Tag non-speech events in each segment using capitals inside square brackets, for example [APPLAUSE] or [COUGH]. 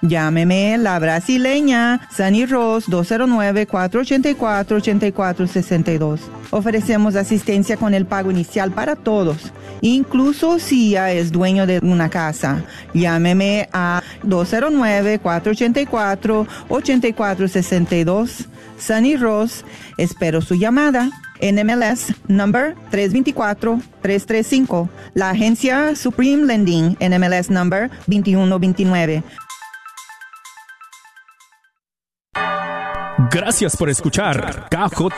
Llámeme la brasileña Sunny Rose 209-484-8462. Ofrecemos asistencia con el pago inicial para todos, incluso si ya es dueño de una casa. Llámeme a 209-484-8462. Sunny Rose, espero su llamada. NMLS number 324-335. La agencia Supreme Lending, NMLS number 2129. Gracias por escuchar KJON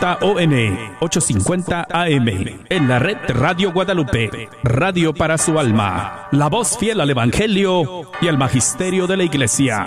850 AM en la red Radio Guadalupe, radio para su alma, la voz fiel al Evangelio y al Magisterio de la Iglesia.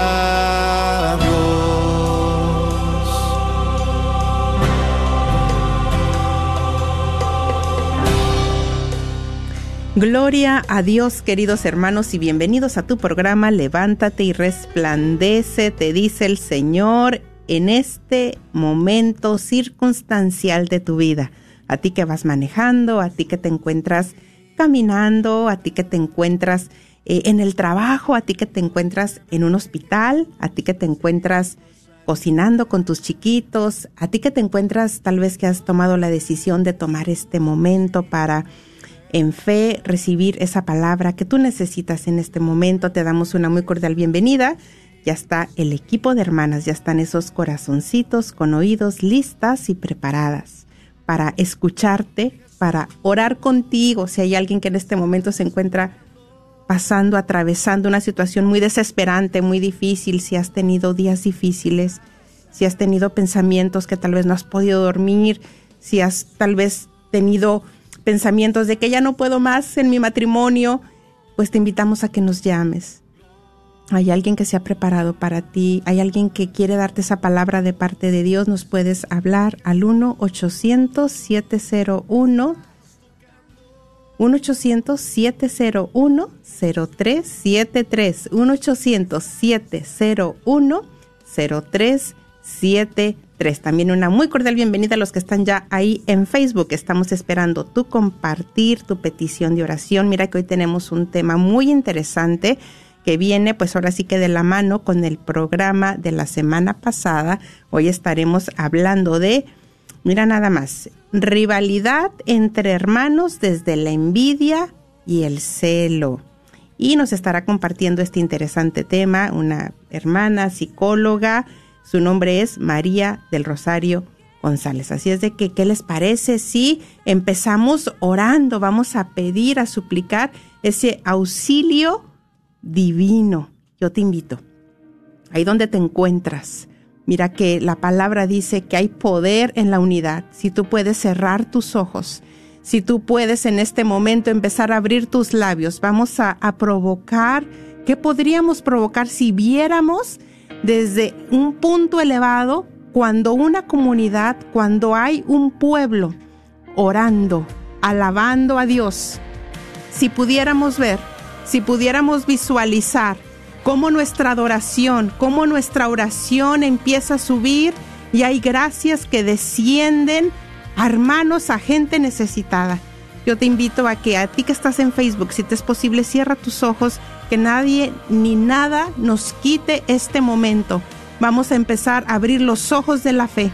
Gloria a Dios, queridos hermanos, y bienvenidos a tu programa Levántate y resplandece, te dice el Señor en este momento circunstancial de tu vida. A ti que vas manejando, a ti que te encuentras caminando, a ti que te encuentras eh, en el trabajo, a ti que te encuentras en un hospital, a ti que te encuentras cocinando con tus chiquitos, a ti que te encuentras tal vez que has tomado la decisión de tomar este momento para en fe recibir esa palabra que tú necesitas en este momento. Te damos una muy cordial bienvenida. Ya está el equipo de hermanas, ya están esos corazoncitos con oídos listas y preparadas para escucharte, para orar contigo. Si hay alguien que en este momento se encuentra pasando, atravesando una situación muy desesperante, muy difícil, si has tenido días difíciles, si has tenido pensamientos que tal vez no has podido dormir, si has tal vez tenido pensamientos de que ya no puedo más en mi matrimonio, pues te invitamos a que nos llames. Hay alguien que se ha preparado para ti, hay alguien que quiere darte esa palabra de parte de Dios, nos puedes hablar al 1-800-701. 1-800-701-0373. 1-800-701-0373. También una muy cordial bienvenida a los que están ya ahí en Facebook. Estamos esperando tu compartir, tu petición de oración. Mira que hoy tenemos un tema muy interesante que viene pues ahora sí que de la mano con el programa de la semana pasada. Hoy estaremos hablando de, mira nada más, rivalidad entre hermanos desde la envidia y el celo. Y nos estará compartiendo este interesante tema una hermana psicóloga, su nombre es María del Rosario González. Así es de que, ¿qué les parece si empezamos orando? Vamos a pedir, a suplicar ese auxilio divino. Yo te invito. Ahí donde te encuentras. Mira que la palabra dice que hay poder en la unidad. Si tú puedes cerrar tus ojos, si tú puedes en este momento empezar a abrir tus labios, vamos a, a provocar. ¿Qué podríamos provocar si viéramos? Desde un punto elevado cuando una comunidad, cuando hay un pueblo orando, alabando a Dios. Si pudiéramos ver, si pudiéramos visualizar cómo nuestra adoración, cómo nuestra oración empieza a subir y hay gracias que descienden a hermanos, a gente necesitada. Yo te invito a que a ti que estás en Facebook, si te es posible, cierra tus ojos que nadie ni nada nos quite este momento. Vamos a empezar a abrir los ojos de la fe.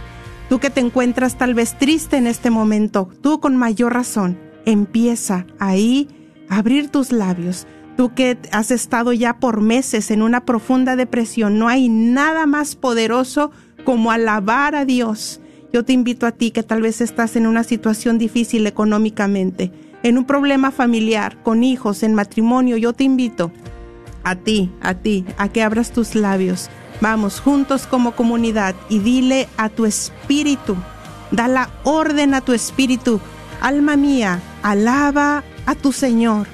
Tú que te encuentras tal vez triste en este momento, tú con mayor razón, empieza ahí a abrir tus labios. Tú que has estado ya por meses en una profunda depresión, no hay nada más poderoso como alabar a Dios. Yo te invito a ti que tal vez estás en una situación difícil económicamente, en un problema familiar, con hijos, en matrimonio. Yo te invito a ti, a ti, a que abras tus labios Vamos juntos como comunidad y dile a tu espíritu, da la orden a tu espíritu, alma mía, alaba a tu Señor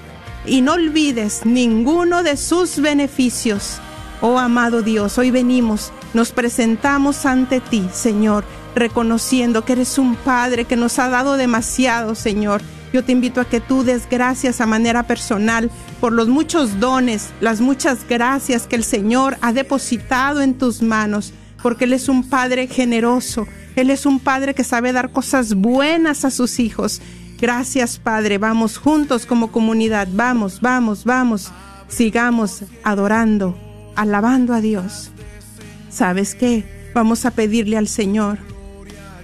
y no olvides ninguno de sus beneficios. Oh amado Dios, hoy venimos, nos presentamos ante ti, Señor, reconociendo que eres un Padre que nos ha dado demasiado, Señor yo te invito a que tú des gracias a manera personal por los muchos dones, las muchas gracias que el Señor ha depositado en tus manos, porque Él es un Padre generoso, Él es un Padre que sabe dar cosas buenas a sus hijos. Gracias Padre, vamos juntos como comunidad, vamos, vamos, vamos, sigamos adorando, alabando a Dios. ¿Sabes qué? Vamos a pedirle al Señor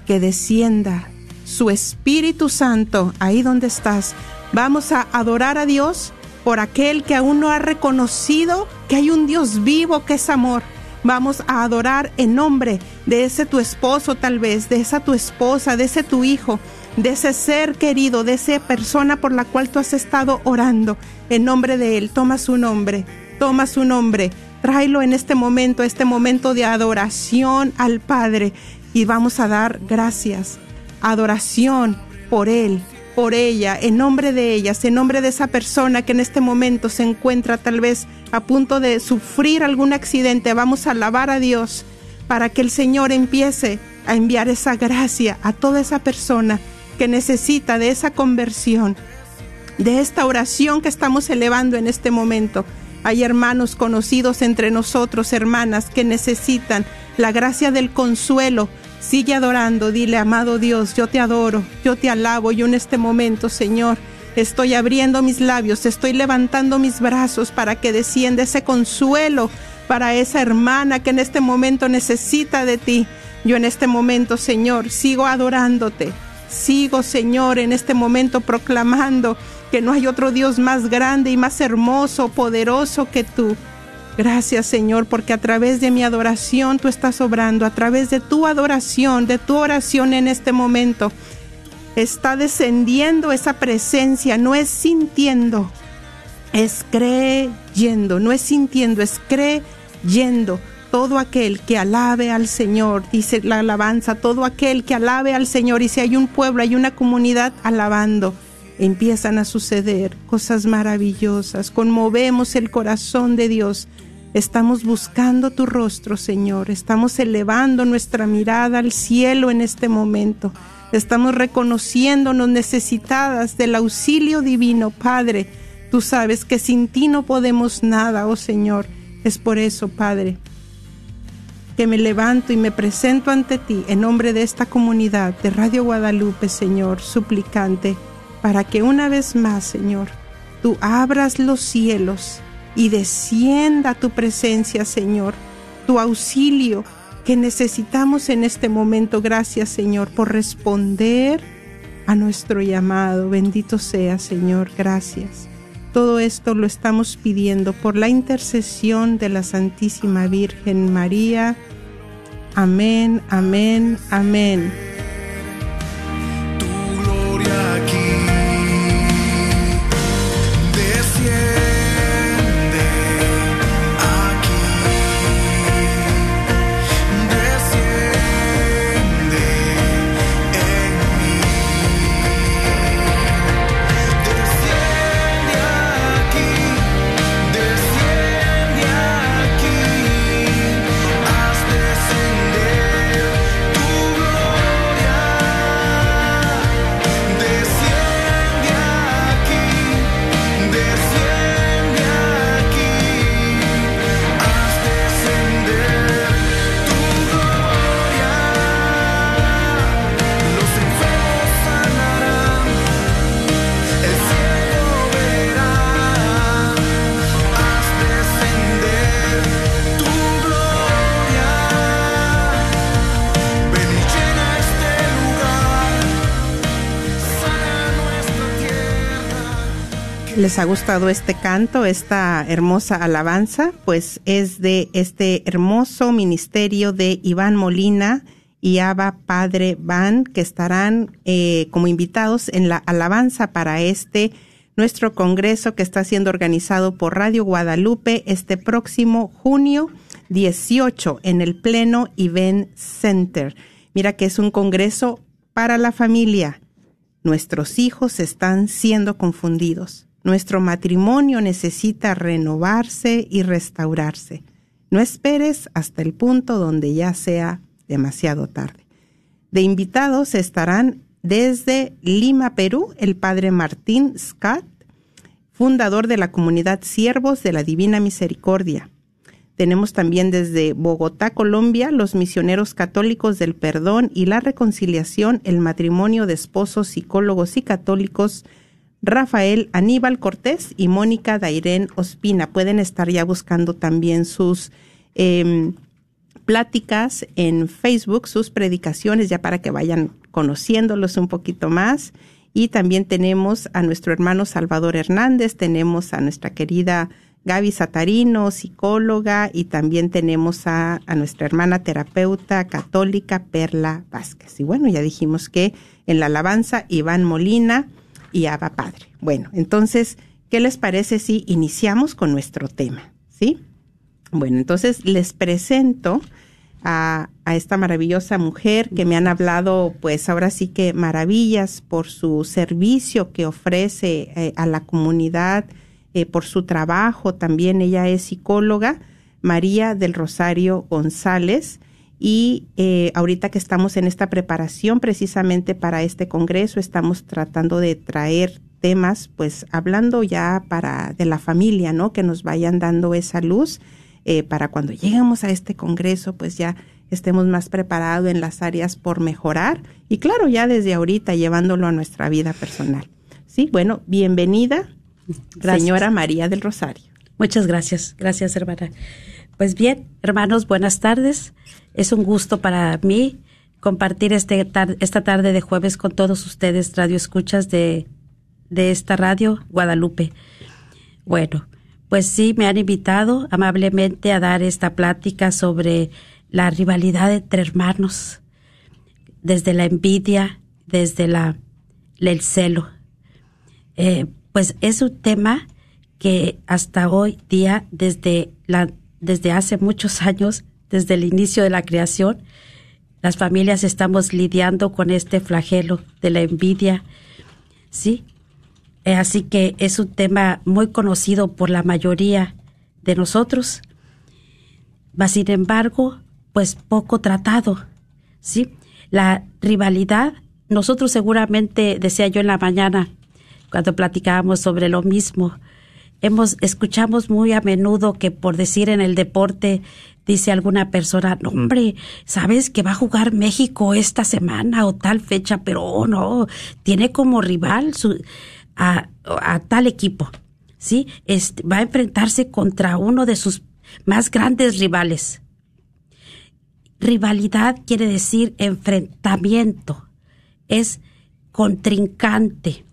que descienda su Espíritu Santo ahí donde estás. Vamos a adorar a Dios por aquel que aún no ha reconocido que hay un Dios vivo que es amor. Vamos a adorar en nombre de ese tu esposo tal vez, de esa tu esposa, de ese tu hijo, de ese ser querido, de esa persona por la cual tú has estado orando. En nombre de Él, toma su nombre, toma su nombre, tráelo en este momento, este momento de adoración al Padre y vamos a dar gracias adoración por Él, por ella, en nombre de ellas, en nombre de esa persona que en este momento se encuentra tal vez a punto de sufrir algún accidente. Vamos a alabar a Dios para que el Señor empiece a enviar esa gracia a toda esa persona que necesita de esa conversión, de esta oración que estamos elevando en este momento. Hay hermanos conocidos entre nosotros, hermanas, que necesitan la gracia del consuelo Sigue adorando, dile, amado Dios, yo te adoro, yo te alabo, yo en este momento, Señor, estoy abriendo mis labios, estoy levantando mis brazos para que descienda ese consuelo para esa hermana que en este momento necesita de ti. Yo en este momento, Señor, sigo adorándote, sigo, Señor, en este momento proclamando que no hay otro Dios más grande y más hermoso, poderoso que tú. Gracias Señor, porque a través de mi adoración tú estás obrando, a través de tu adoración, de tu oración en este momento, está descendiendo esa presencia, no es sintiendo, es creyendo, no es sintiendo, es creyendo. Todo aquel que alabe al Señor, dice la alabanza, todo aquel que alabe al Señor, y si hay un pueblo, hay una comunidad alabando, empiezan a suceder cosas maravillosas, conmovemos el corazón de Dios Estamos buscando tu rostro, Señor. Estamos elevando nuestra mirada al cielo en este momento. Estamos reconociéndonos necesitadas del auxilio divino, Padre. Tú sabes que sin ti no podemos nada, oh Señor. Es por eso, Padre, que me levanto y me presento ante ti en nombre de esta comunidad de Radio Guadalupe, Señor, suplicante, para que una vez más, Señor, tú abras los cielos y descienda tu presencia, Señor, tu auxilio que necesitamos en este momento. Gracias, Señor, por responder a nuestro llamado. Bendito sea, Señor, gracias. Todo esto lo estamos pidiendo por la intercesión de la Santísima Virgen María. Amén, amén, amén. Les ha gustado este canto, esta hermosa alabanza, pues es de este hermoso ministerio de Iván Molina y Abba Padre Van, que estarán eh, como invitados en la alabanza para este nuestro congreso que está siendo organizado por Radio Guadalupe este próximo junio 18 en el Pleno Event Center. Mira que es un congreso para la familia. Nuestros hijos están siendo confundidos. Nuestro matrimonio necesita renovarse y restaurarse. No esperes hasta el punto donde ya sea demasiado tarde. De invitados estarán desde Lima, Perú, el padre Martín Scott, fundador de la comunidad Siervos de la Divina Misericordia. Tenemos también desde Bogotá, Colombia, los misioneros católicos del perdón y la reconciliación, el matrimonio de esposos psicólogos y católicos, Rafael Aníbal Cortés y Mónica Dairén Ospina. Pueden estar ya buscando también sus em, pláticas en Facebook, sus predicaciones, ya para que vayan conociéndolos un poquito más. Y también tenemos a nuestro hermano Salvador Hernández, tenemos a nuestra querida Gaby Satarino, psicóloga, y también tenemos a, a, nuestra hermana terapeuta católica Perla Vázquez. Y bueno, ya dijimos que en la alabanza Iván Molina y Abba Padre. Bueno, entonces, ¿qué les parece si iniciamos con nuestro tema? ¿Sí? Bueno, entonces les presento a, esta maravillosa mujer que me han hablado, pues ahora sí que maravillas por su servicio que ofrece eh, a la comunidad, eh, por su trabajo. También ella es psicóloga, María del Rosario González. Y eh, ahorita que estamos en esta preparación precisamente para este congreso, estamos tratando de traer temas, pues hablando ya para de la familia, ¿no? Que nos vayan dando esa luz eh, para cuando lleguemos a este Congreso, pues ya estemos más preparados en las áreas por mejorar y claro, ya desde ahorita llevándolo a nuestra vida personal. Sí, bueno, bienvenida, señora María del Rosario. Muchas gracias, gracias hermana. Pues bien, hermanos, buenas tardes. Es un gusto para mí compartir este esta tarde de jueves con todos ustedes, radio escuchas de, de esta radio Guadalupe. Bueno, pues sí, me han invitado amablemente a dar esta plática sobre la rivalidad entre hermanos, desde la envidia, desde la, el celo. Eh, pues es un tema que hasta hoy día, desde, la, desde hace muchos años, desde el inicio de la creación, las familias estamos lidiando con este flagelo de la envidia, ¿sí? Eh, así que es un tema muy conocido por la mayoría de nosotros, sin embargo, pues poco tratado, ¿sí? La rivalidad, nosotros seguramente, decía yo en la mañana, cuando platicábamos sobre lo mismo, hemos, escuchamos muy a menudo que por decir en el deporte, dice alguna persona, no, hombre, sabes que va a jugar México esta semana o tal fecha, pero oh, no, tiene como rival su, a, tal equipo, ¿sí? Este, va a enfrentarse contra uno de sus más grandes rivales. Rivalidad quiere decir enfrentamiento, es contrincante,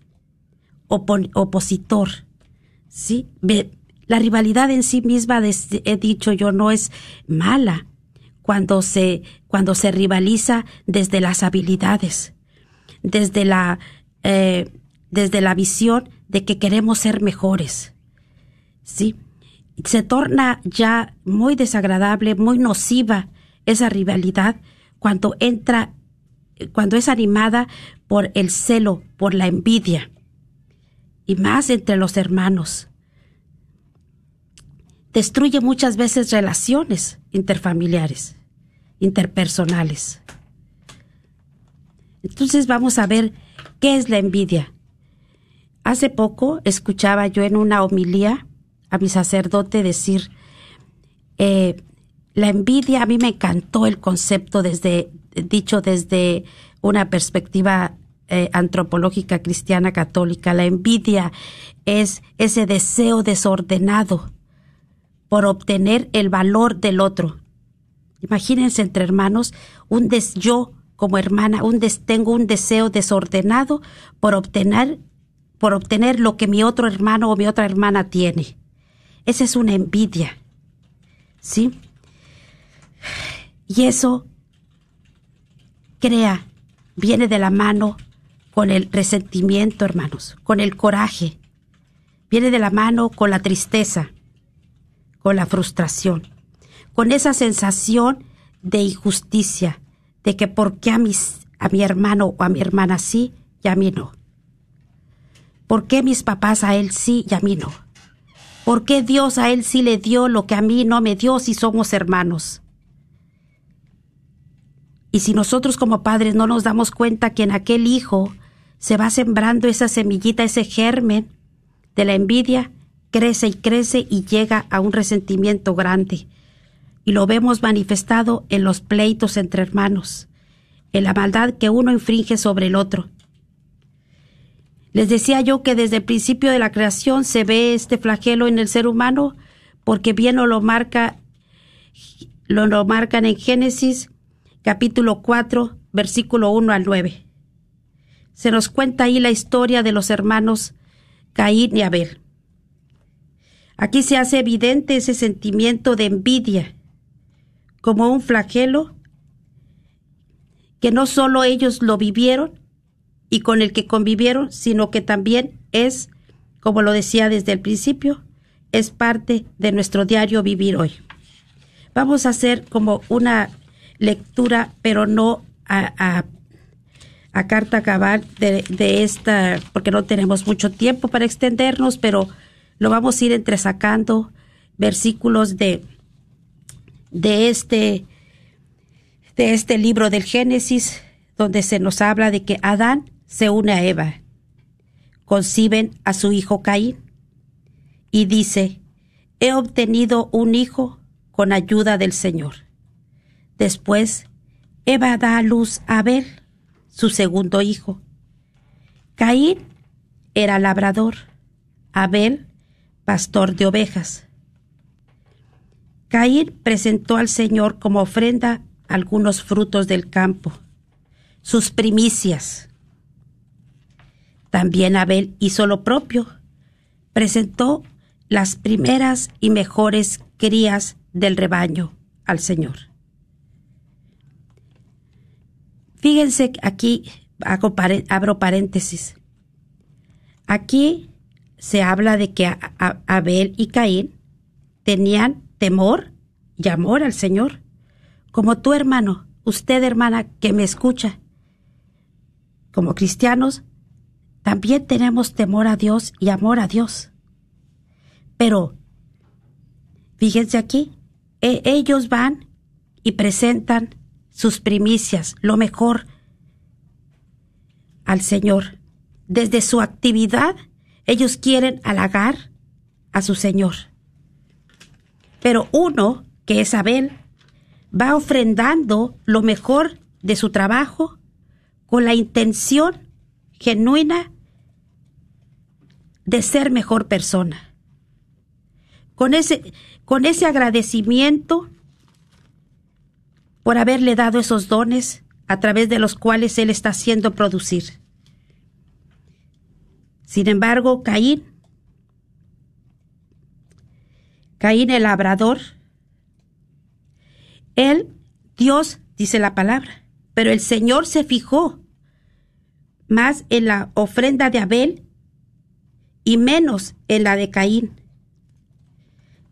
opositor, ¿sí? La rivalidad en sí misma, he dicho yo, no es mala cuando se, cuando se rivaliza desde las habilidades, desde la eh, desde la visión de que queremos ser mejores. ¿Sí? Se torna ya muy desagradable, muy nociva esa rivalidad cuando entra, cuando es animada por el celo, por la envidia, y más entre los hermanos. Destruye muchas veces relaciones interfamiliares, interpersonales. Entonces vamos a ver qué es la envidia. Hace poco escuchaba yo en una homilía a mi sacerdote decir, eh, la envidia, a mí me encantó el concepto desde, dicho desde una perspectiva eh, antropológica cristiana católica. La envidia es ese deseo desordenado por obtener el valor del otro. Imagínense entre hermanos, un des, yo como hermana, un des, tengo un deseo desordenado por obtener por obtener lo que mi otro hermano o mi otra hermana tiene. Esa es una envidia. ¿Sí? Y eso crea, viene de la mano con el resentimiento, hermanos, con el coraje. Viene de la mano con la tristeza, con la frustración, con esa sensación de injusticia, de que por qué a, mis, a mi hermano o a mi hermana sí y a mí no. ¿Por qué mis papás a él sí y a mí no? ¿Por qué Dios a él sí le dio lo que a mí no me dio si somos hermanos? Y si nosotros como padres no nos damos cuenta que en aquel hijo se va sembrando esa semillita, ese germen de la envidia, crece y crece y llega a un resentimiento grande. Y lo vemos manifestado en los pleitos entre hermanos, en la maldad que uno infringe sobre el otro. Les decía yo que desde el principio de la creación se ve este flagelo en el ser humano, porque bien lo, marca, lo, lo marcan en Génesis capítulo 4, versículo 1 al 9. Se nos cuenta ahí la historia de los hermanos Caín y Abel. Aquí se hace evidente ese sentimiento de envidia como un flagelo que no solo ellos lo vivieron, y con el que convivieron, sino que también es, como lo decía desde el principio, es parte de nuestro diario vivir hoy. Vamos a hacer como una lectura, pero no a, carta cabal de, de, esta, porque no tenemos mucho tiempo para extendernos, pero lo vamos a ir entresacando versículos de, de este de este libro del Génesis, donde se nos habla de que Adán se une a Eva. Conciben a su hijo Caín y dice, he obtenido un hijo con ayuda del Señor. Después, Eva da a luz a Abel, su segundo hijo. Caín era labrador, Abel pastor de ovejas. Caín presentó al Señor como ofrenda algunos frutos del campo, sus primicias. También Abel hizo lo propio. Presentó las primeras y mejores crías del rebaño al Señor. Fíjense aquí, abro paréntesis. Aquí se habla de que Abel y Caín tenían temor y amor al Señor, como tu hermano, usted hermana que me escucha. Como cristianos también tenemos temor a Dios y amor a Dios. Pero, fíjense aquí, e, ellos van y presentan sus primicias, lo mejor al Señor. Desde su actividad, ellos quieren halagar a su Señor. Pero uno, que es Abel, va ofrendando lo mejor de su trabajo con la intención genuina de ser mejor persona. Con ese, con ese agradecimiento por haberle dado esos dones a través de los cuales Él está haciendo producir. Sin embargo, Caín, Caín el labrador, él, Dios, dice la palabra, pero el Señor se fijó más en la ofrenda de Abel y menos en la de Caín.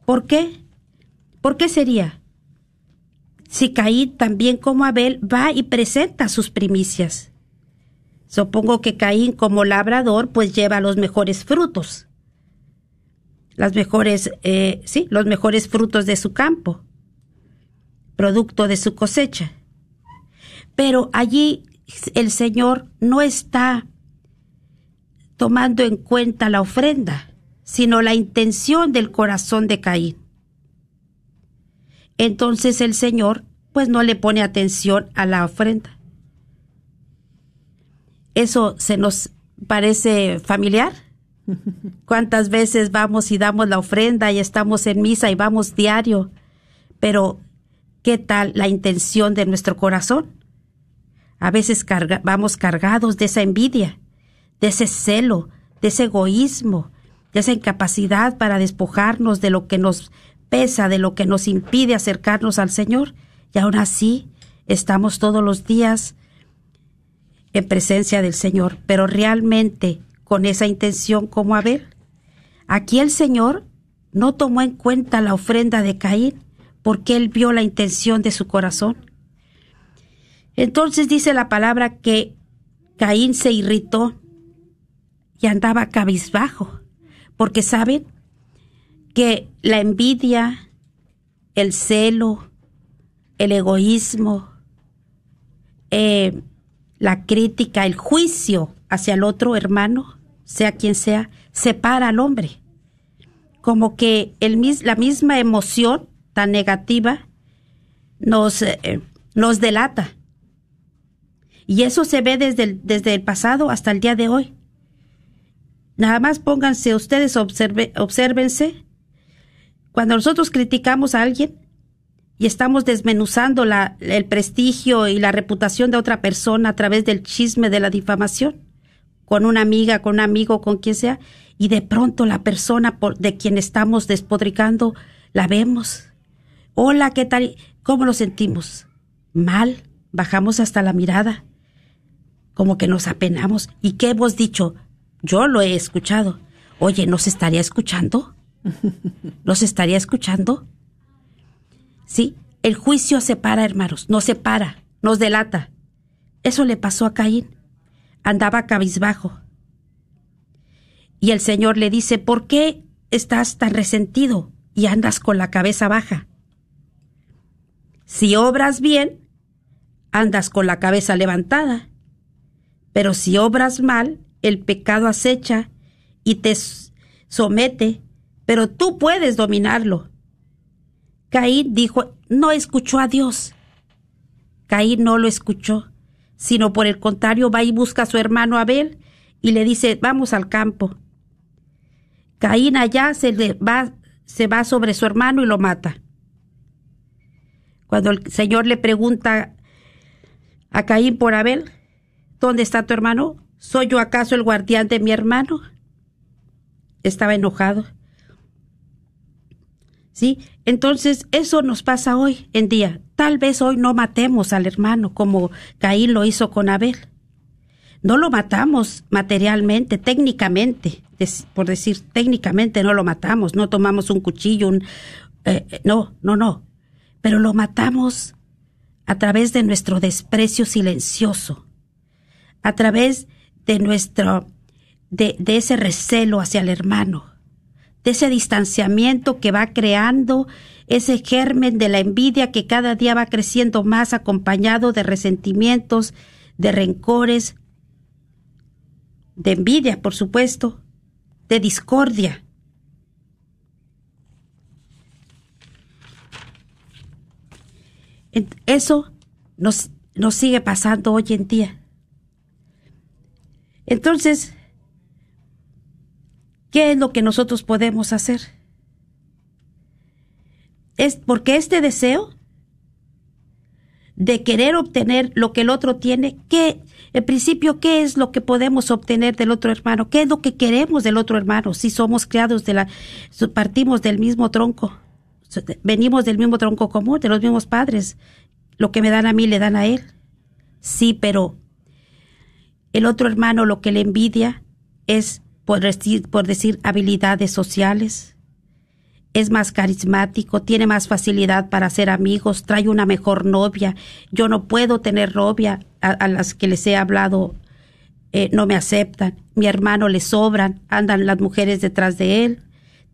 ¿Por qué? ¿Por qué sería? Si Caín también como Abel va y presenta sus primicias. Supongo que Caín como labrador pues lleva los mejores frutos. Las mejores, eh, sí, los mejores frutos de su campo, producto de su cosecha. Pero allí el Señor no está tomando en cuenta la ofrenda, sino la intención del corazón de Caín. Entonces el Señor pues no le pone atención a la ofrenda. ¿Eso se nos parece familiar? ¿Cuántas veces vamos y damos la ofrenda y estamos en misa y vamos diario? Pero, ¿qué tal la intención de nuestro corazón? A veces vamos cargados de esa envidia, de ese celo, de ese egoísmo, de esa incapacidad para despojarnos de lo que nos pesa, de lo que nos impide acercarnos al Señor. Y aún así estamos todos los días en presencia del Señor, pero realmente con esa intención como Abel. Aquí el Señor no tomó en cuenta la ofrenda de Caín porque él vio la intención de su corazón. Entonces dice la palabra que Caín se irritó y andaba cabizbajo, porque saben que la envidia, el celo, el egoísmo, eh, la crítica, el juicio hacia el otro hermano, sea quien sea, separa al hombre. Como que el, la misma emoción tan negativa nos, eh, nos delata. Y eso se ve desde el, desde el pasado hasta el día de hoy. Nada más pónganse ustedes, observe, obsérvense. Cuando nosotros criticamos a alguien y estamos desmenuzando la, el prestigio y la reputación de otra persona a través del chisme de la difamación, con una amiga, con un amigo, con quien sea, y de pronto la persona de quien estamos despodricando la vemos. Hola, ¿qué tal? ¿Cómo nos sentimos? Mal, bajamos hasta la mirada, como que nos apenamos. ¿Y qué hemos dicho? Yo lo he escuchado. Oye, ¿nos estaría escuchando? ¿Nos estaría escuchando? Sí, el juicio separa, hermanos, nos separa, nos delata. Eso le pasó a Caín. Andaba cabizbajo. Y el Señor le dice, ¿por qué estás tan resentido y andas con la cabeza baja? Si obras bien, andas con la cabeza levantada. Pero si obras mal, el pecado acecha y te somete, pero tú puedes dominarlo. Caín dijo, no escuchó a Dios. Caín no lo escuchó, sino por el contrario va y busca a su hermano Abel y le dice, vamos al campo. Caín allá se, va, se va sobre su hermano y lo mata. Cuando el Señor le pregunta a Caín por Abel, ¿dónde está tu hermano? ¿Soy yo acaso el guardián de mi hermano? Estaba enojado. ¿Sí? Entonces, eso nos pasa hoy en día. Tal vez hoy no matemos al hermano como Caín lo hizo con Abel. No lo matamos materialmente, técnicamente, por decir técnicamente no lo matamos, no tomamos un cuchillo, un, eh, eh, no, no, no. Pero lo matamos a través de nuestro desprecio silencioso, a través de nuestro, de, de ese recelo hacia el hermano, de ese distanciamiento que va creando ese germen de la envidia que cada día va creciendo más acompañado de resentimientos, de rencores, de envidia, por supuesto, de discordia. Eso nos, nos sigue pasando hoy en día. Entonces, ¿qué es lo que nosotros podemos hacer? Es porque este deseo de querer obtener lo que el otro tiene, ¿qué, en principio, qué es lo que podemos obtener del otro hermano? ¿Qué es lo que queremos del otro hermano? Si somos criados de la, partimos del mismo tronco, venimos del mismo tronco común, de los mismos padres. Lo que me dan a mí le dan a él. Sí, pero el otro hermano lo que le envidia es, por decir, habilidades sociales. Es más carismático, tiene más facilidad para hacer amigos, trae una mejor novia. Yo no puedo tener novia a, las que les he hablado, eh, no me aceptan. Mi hermano le sobran, andan las mujeres detrás de él.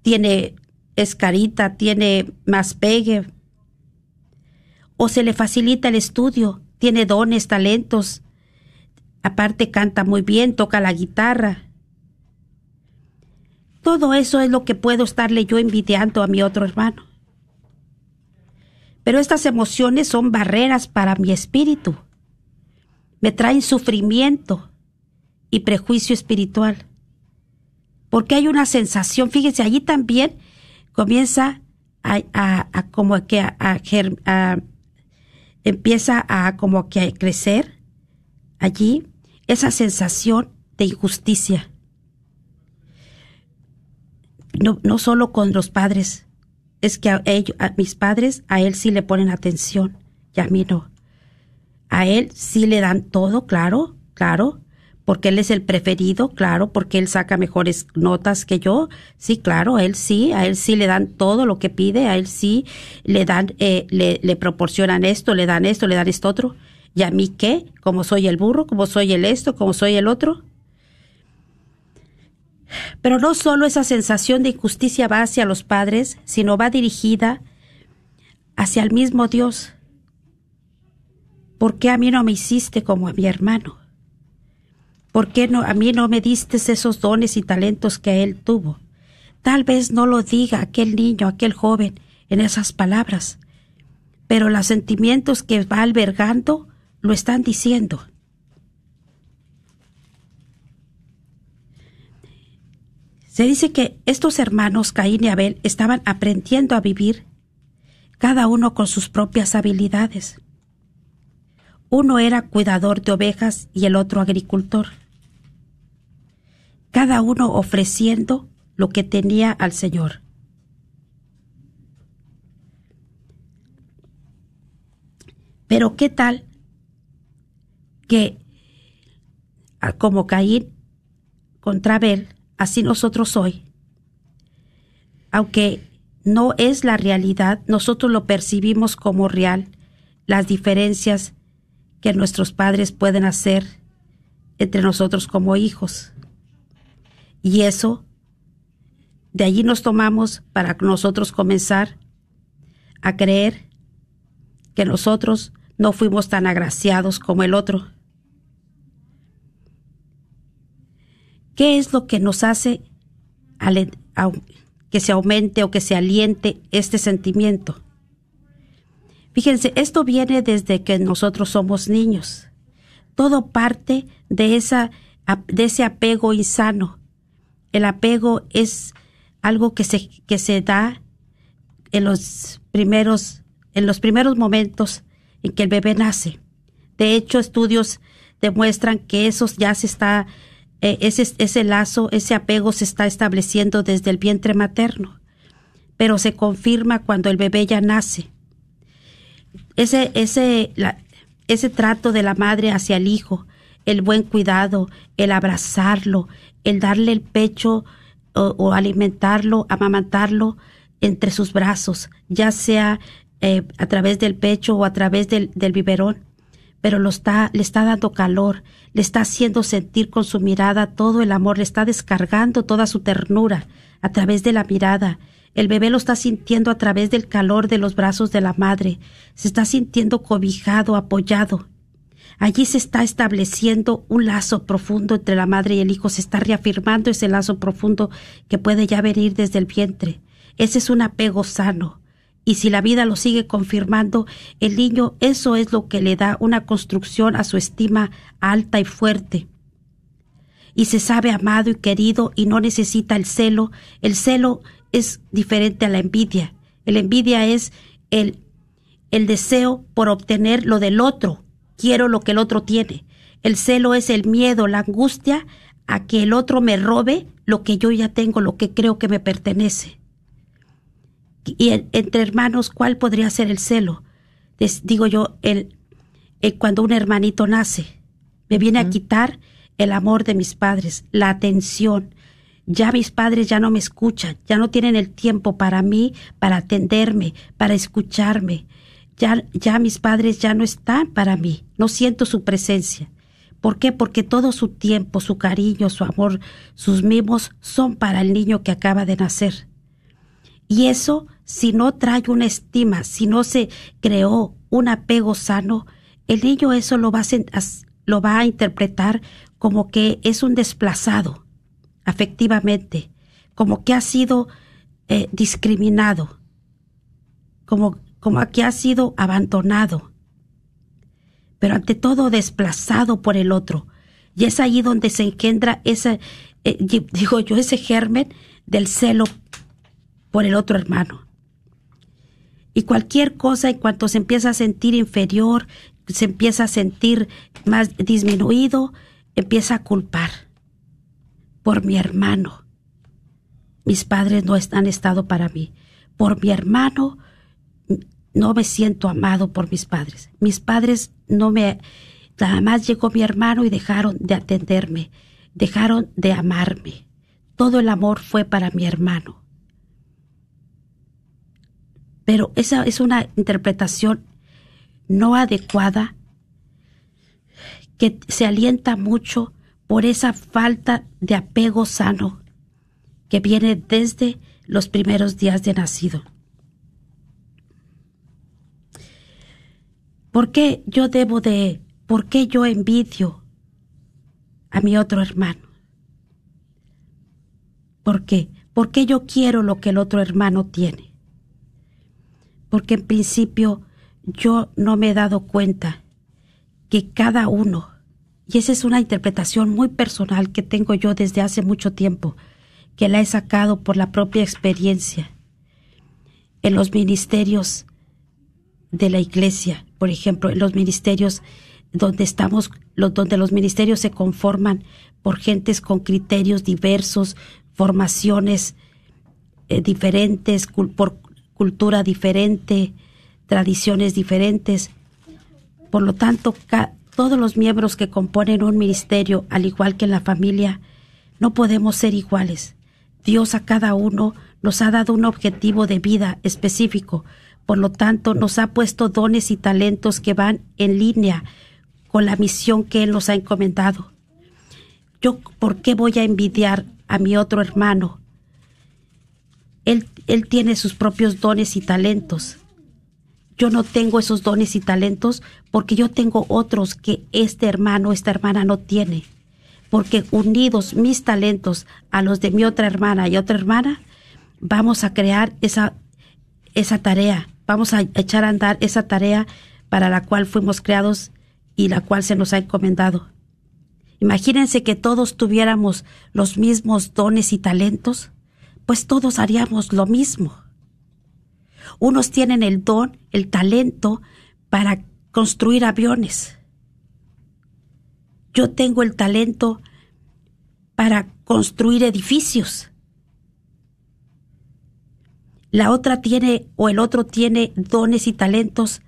Tiene, es carita, tiene más pegue. O se le facilita el estudio, tiene dones, talentos Aparte canta muy bien, toca la guitarra. Todo eso es lo que puedo estarle yo envidiando a mi otro hermano. Pero estas emociones son barreras para mi espíritu. Me traen sufrimiento y prejuicio espiritual. Porque hay una sensación, fíjense, allí también comienza a, como que empieza a como que a crecer allí esa sensación de injusticia. No, no solo con los padres, es que a, ellos, a mis padres, a él sí le ponen atención y a mí no. A él sí le dan todo, claro, claro, porque él es el preferido, claro, porque él saca mejores notas que yo, sí, claro, a él sí, a él sí le dan todo lo que pide, a él sí le dan, eh, le, proporcionan esto, le dan esto, le dan esto otro. ¿Y a mí qué? Como soy el burro, como soy el esto, como soy el otro. Pero no solo esa sensación de injusticia va hacia los padres, sino va dirigida hacia el mismo Dios. ¿Por qué a mí no me hiciste como a mi hermano? ¿Por qué no, a mí no me diste esos dones y talentos que él tuvo? Tal vez no lo diga aquel niño, aquel joven, en esas palabras, pero los sentimientos que va albergando lo están diciendo. Se dice que estos hermanos Caín y Abel estaban aprendiendo a vivir, cada uno con sus propias habilidades. Uno era cuidador de ovejas y el otro agricultor. Cada uno ofreciendo lo que tenía al Señor. Pero ¿qué tal que como Caín contra Abel, así nosotros hoy, aunque no es la realidad, nosotros lo percibimos como real, las diferencias que nuestros padres pueden hacer entre nosotros como hijos. Y eso, de allí nos tomamos para nosotros comenzar a creer que nosotros no fuimos tan agraciados como el otro. ¿Qué es lo que nos hace que se aumente o que se aliente este sentimiento? Fíjense, esto viene desde que nosotros somos niños. Todo parte de, esa, de ese apego insano. El apego es algo que se, que se da en los primeros, en los primeros momentos en que el bebé nace. De hecho, estudios demuestran que eso ya se está ese, ese lazo, ese apego se está estableciendo desde el vientre materno, pero se confirma cuando el bebé ya nace. Ese, ese, ese trato de la madre hacia el hijo, el buen cuidado, el abrazarlo, el darle el pecho o, alimentarlo, amamantarlo entre sus brazos, ya sea eh, a través del pecho o a través del, del biberón pero lo está, le está dando calor, le está haciendo sentir con su mirada todo el amor, le está descargando toda su ternura a través de la mirada. El bebé lo está sintiendo a través del calor de los brazos de la madre, se está sintiendo cobijado, apoyado. Allí se está estableciendo un lazo profundo entre la madre y el hijo, se está reafirmando ese lazo profundo que puede ya venir desde el vientre. Ese es un apego sano. Y si la vida lo sigue confirmando, el niño eso es lo que le da una construcción a su estima alta y fuerte. Y se sabe amado y querido y no necesita el celo. El celo es diferente a la envidia. La envidia es el, el deseo por obtener lo del otro. Quiero lo que el otro tiene. El celo es el miedo, la angustia a que el otro me robe lo que yo ya tengo, lo que creo que me pertenece y entre hermanos, ¿cuál podría ser el celo? digo yo, el, cuando un hermanito nace, me viene a quitar el amor de mis padres, la atención. Ya mis padres ya no me escuchan, ya no tienen el tiempo para mí, para atenderme, para escucharme. Ya, ya mis padres ya no están para mí, no siento su presencia. ¿Por qué? Porque todo su tiempo, su cariño, su amor, sus mimos son para el niño que acaba de nacer. Y eso, si no trae una estima, si no se creó un apego sano, el niño eso lo va a, lo va a interpretar como que es un desplazado, afectivamente, como que ha sido eh, discriminado, como, como que ha sido abandonado, pero ante todo desplazado por el otro. Y es ahí donde se engendra ese, eh, digo yo, ese germen del celo por el otro hermano. Y cualquier cosa en cuanto se empieza a sentir inferior, se empieza a sentir más disminuido, empieza a culpar por mi hermano. mis padres no han estado para mí. Por mi hermano no me siento amado por mis padres. Mis padres no me... Nada más llegó mi hermano y dejaron de atenderme, dejaron de amarme. Todo el amor fue para mi hermano. Pero esa es una interpretación no adecuada que se alienta mucho por esa falta de apego sano que viene desde los primeros días de nacido. ¿Por qué yo debo de, por qué yo envidio a mi otro hermano? ¿Por qué? ¿Por qué yo quiero lo que el otro hermano tiene? Porque en principio yo no me he dado cuenta que cada uno, y esa es una interpretación muy personal que tengo yo desde hace mucho tiempo, que la he sacado por la propia experiencia en los ministerios de la iglesia, por ejemplo, en los ministerios donde estamos, donde los ministerios se conforman por gentes con criterios diversos, formaciones eh, diferentes, por cultura diferente, tradiciones diferentes. Por lo tanto, todos los miembros que componen un ministerio, al igual que en la familia, no podemos ser iguales. Dios a cada uno nos ha dado un objetivo de vida específico, por lo tanto, nos ha puesto dones y talentos que van en línea con la misión que Él nos ha encomendado. Yo, ¿por qué voy a envidiar a mi otro hermano? Él, él tiene sus propios dones y talentos. Yo no tengo esos dones y talentos porque yo tengo otros que este hermano, esta hermana no tiene. Porque unidos mis talentos a los de mi otra hermana y otra hermana, vamos a crear esa, esa tarea vamos a echar a andar esa tarea para la cual fuimos creados y la cual se nos ha encomendado. Imagínense que todos tuviéramos los mismos dones y talentos, pues todos haríamos lo mismo. Unos tienen el don, el talento para construir aviones. Yo tengo el talento para construir edificios la otra tiene o el otro tiene dones y talentos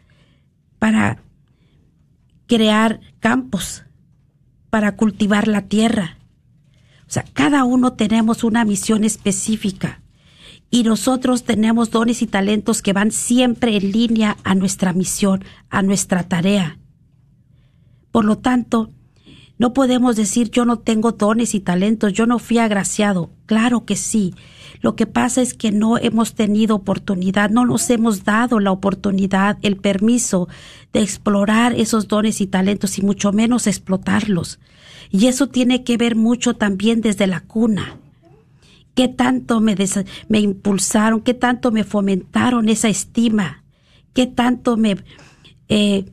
para crear campos, para cultivar la tierra. Cada uno tenemos una misión específica y nosotros tenemos dones y talentos que van siempre en línea a nuestra misión, a nuestra tarea. Por lo tanto, no podemos decir yo no tengo dones y talentos, yo no fui agraciado. Claro que sí, lo que pasa es que no hemos tenido oportunidad, no nos hemos dado la oportunidad, el permiso de explorar esos dones y talentos y mucho menos explotarlos. Y eso tiene que ver mucho también desde la cuna. ¿Qué tanto me, me impulsaron? ¿Qué tanto me fomentaron esa estima? ¿Qué tanto me, eh,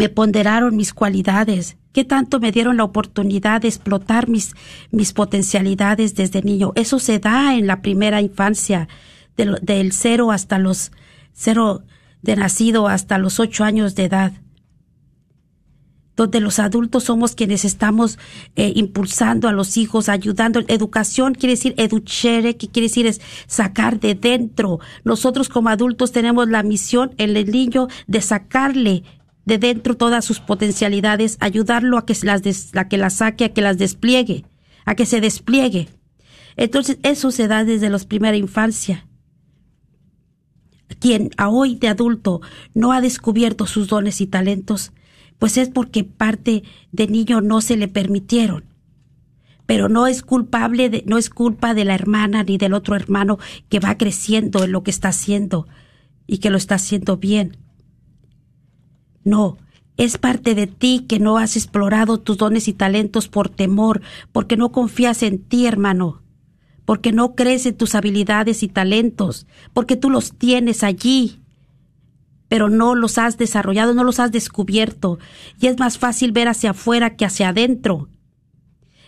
me ponderaron mis cualidades? ¿Qué tanto me dieron la oportunidad de explotar mis, mis potencialidades desde niño? Eso se da en la primera infancia, del, cero hasta los cero de nacido hasta los ocho años de edad donde los adultos somos quienes estamos eh, impulsando a los hijos, ayudando. Educación quiere decir educhere, que quiere decir sacar de dentro. Nosotros como adultos tenemos la misión, en el niño, de sacarle de dentro todas sus potencialidades, ayudarlo a que las, que las saque, a que las despliegue, a que se despliegue. Entonces, eso se da desde la primera infancia. Quien a hoy de adulto no ha descubierto sus dones y talentos, pues es porque parte de niño no se le permitieron. Pero no es culpable, no es culpa de la hermana ni del otro hermano que va creciendo en lo que está haciendo y que lo está haciendo bien no, es parte de ti que no has explorado tus dones y talentos por temor, porque no confías en ti, hermano, porque no crees en tus habilidades y talentos, porque tú los tienes allí, pero no los has desarrollado, no los has descubierto, y es más fácil ver hacia afuera que hacia adentro.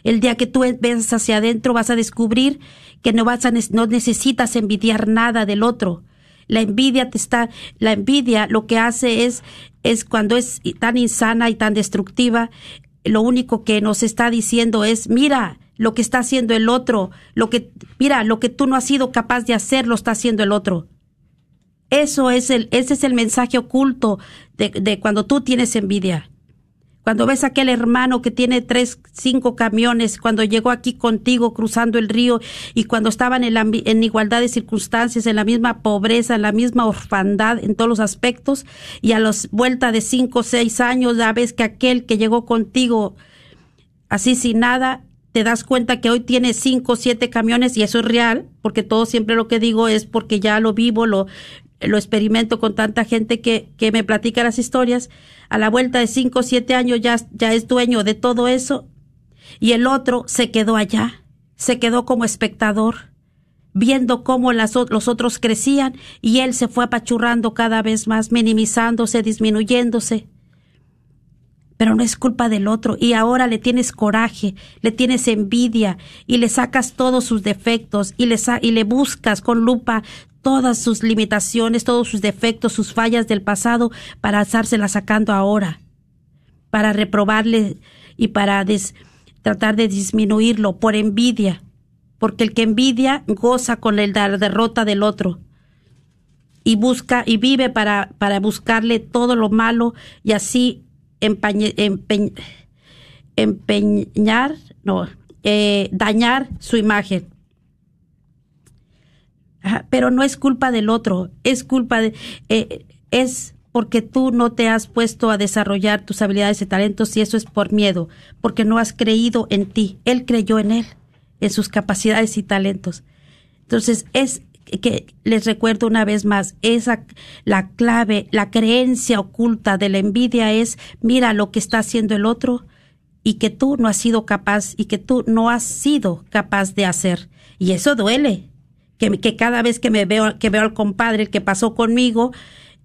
El día que tú ves hacia adentro vas a descubrir que no, vas a, no necesitas envidiar nada del otro, la envidia te está, la envidia lo que hace es, es cuando es tan insana y tan destructiva, lo único que nos está diciendo es, mira, lo que está haciendo el otro, lo que, mira, lo que tú no has sido capaz de hacer, lo está haciendo el otro. Eso es el, ese es el mensaje oculto de, de cuando tú tienes envidia. Cuando ves a aquel hermano que tiene tres, cinco camiones, cuando llegó aquí contigo cruzando el río y cuando estaban en, en, igualdad de circunstancias, en la misma pobreza, en la misma orfandad, en todos los aspectos, y a los vuelta de cinco o seis años ya ves que aquel que llegó contigo así sin nada, te das cuenta que hoy tiene cinco o siete camiones y eso es real, porque todo siempre lo que digo es porque ya lo vivo, lo, lo experimento con tanta gente que, que me platica las historias, a la vuelta de cinco o siete años ya, ya es dueño de todo eso, y el otro se quedó allá, se quedó como espectador, viendo cómo las, los otros crecían, y él se fue apachurrando cada vez más, minimizándose, disminuyéndose. Pero no es culpa del otro, y ahora le tienes coraje, le tienes envidia, y le sacas todos sus defectos, y le, y le buscas con lupa todas sus limitaciones, todos sus defectos, sus fallas del pasado, para alzárselas sacando ahora, para reprobarle y para tratar de disminuirlo por envidia, porque el que envidia goza con la derrota del otro y busca y vive para, para buscarle todo lo malo y así empeñar, no, eh, dañar su imagen pero no es culpa del otro, es culpa de, eh, es porque tú no te has puesto a desarrollar tus habilidades y talentos y eso es por miedo, porque no has creído en ti. Él creyó en él, en sus capacidades y talentos. Entonces es que les recuerdo una vez más, esa la clave, la creencia oculta de la envidia es mira lo que está haciendo el otro y que tú no has sido capaz y que tú no has sido capaz de hacer. Y eso duele, que, cada vez que me veo, que veo al compadre, el que pasó conmigo,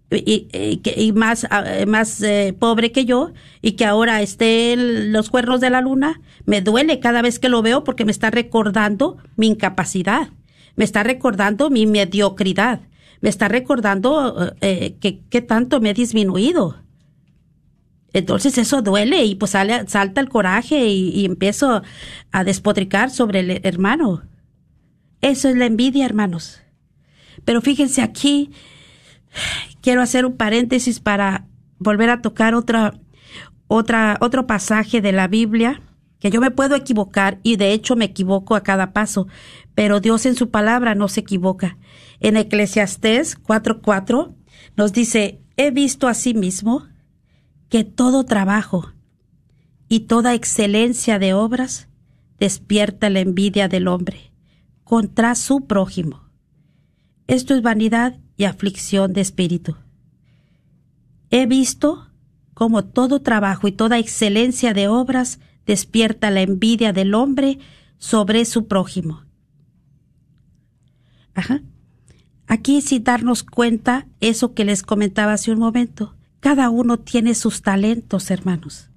y, y, más, ah, más eh, pobre que yo y que ahora esté en los cuernos de la luna, me duele cada vez que lo veo porque me está recordando mi incapacidad, me está recordando mi mediocridad, me está recordando eh, que, que, tanto me he disminuido. Entonces eso duele y pues sale, salta el coraje y, y empiezo a despotricar sobre el hermano. Eso es la envidia, hermanos. Pero fíjense aquí, quiero hacer un paréntesis para volver a tocar otra, otra, otro pasaje de la Biblia, que yo me puedo equivocar y de hecho me equivoco a cada paso, pero Dios en su palabra no se equivoca. En Eclesiastés 4:4 nos dice, he visto mismo que todo trabajo y toda excelencia de obras despierta la envidia del hombre contra su prójimo. Esto es vanidad y aflicción de espíritu. He visto cómo todo trabajo y toda excelencia de obras despierta la envidia del hombre sobre su prójimo. Ajá. Aquí sin darnos cuenta eso que les comentaba hace un momento. Cada uno tiene sus talentos, hermanos,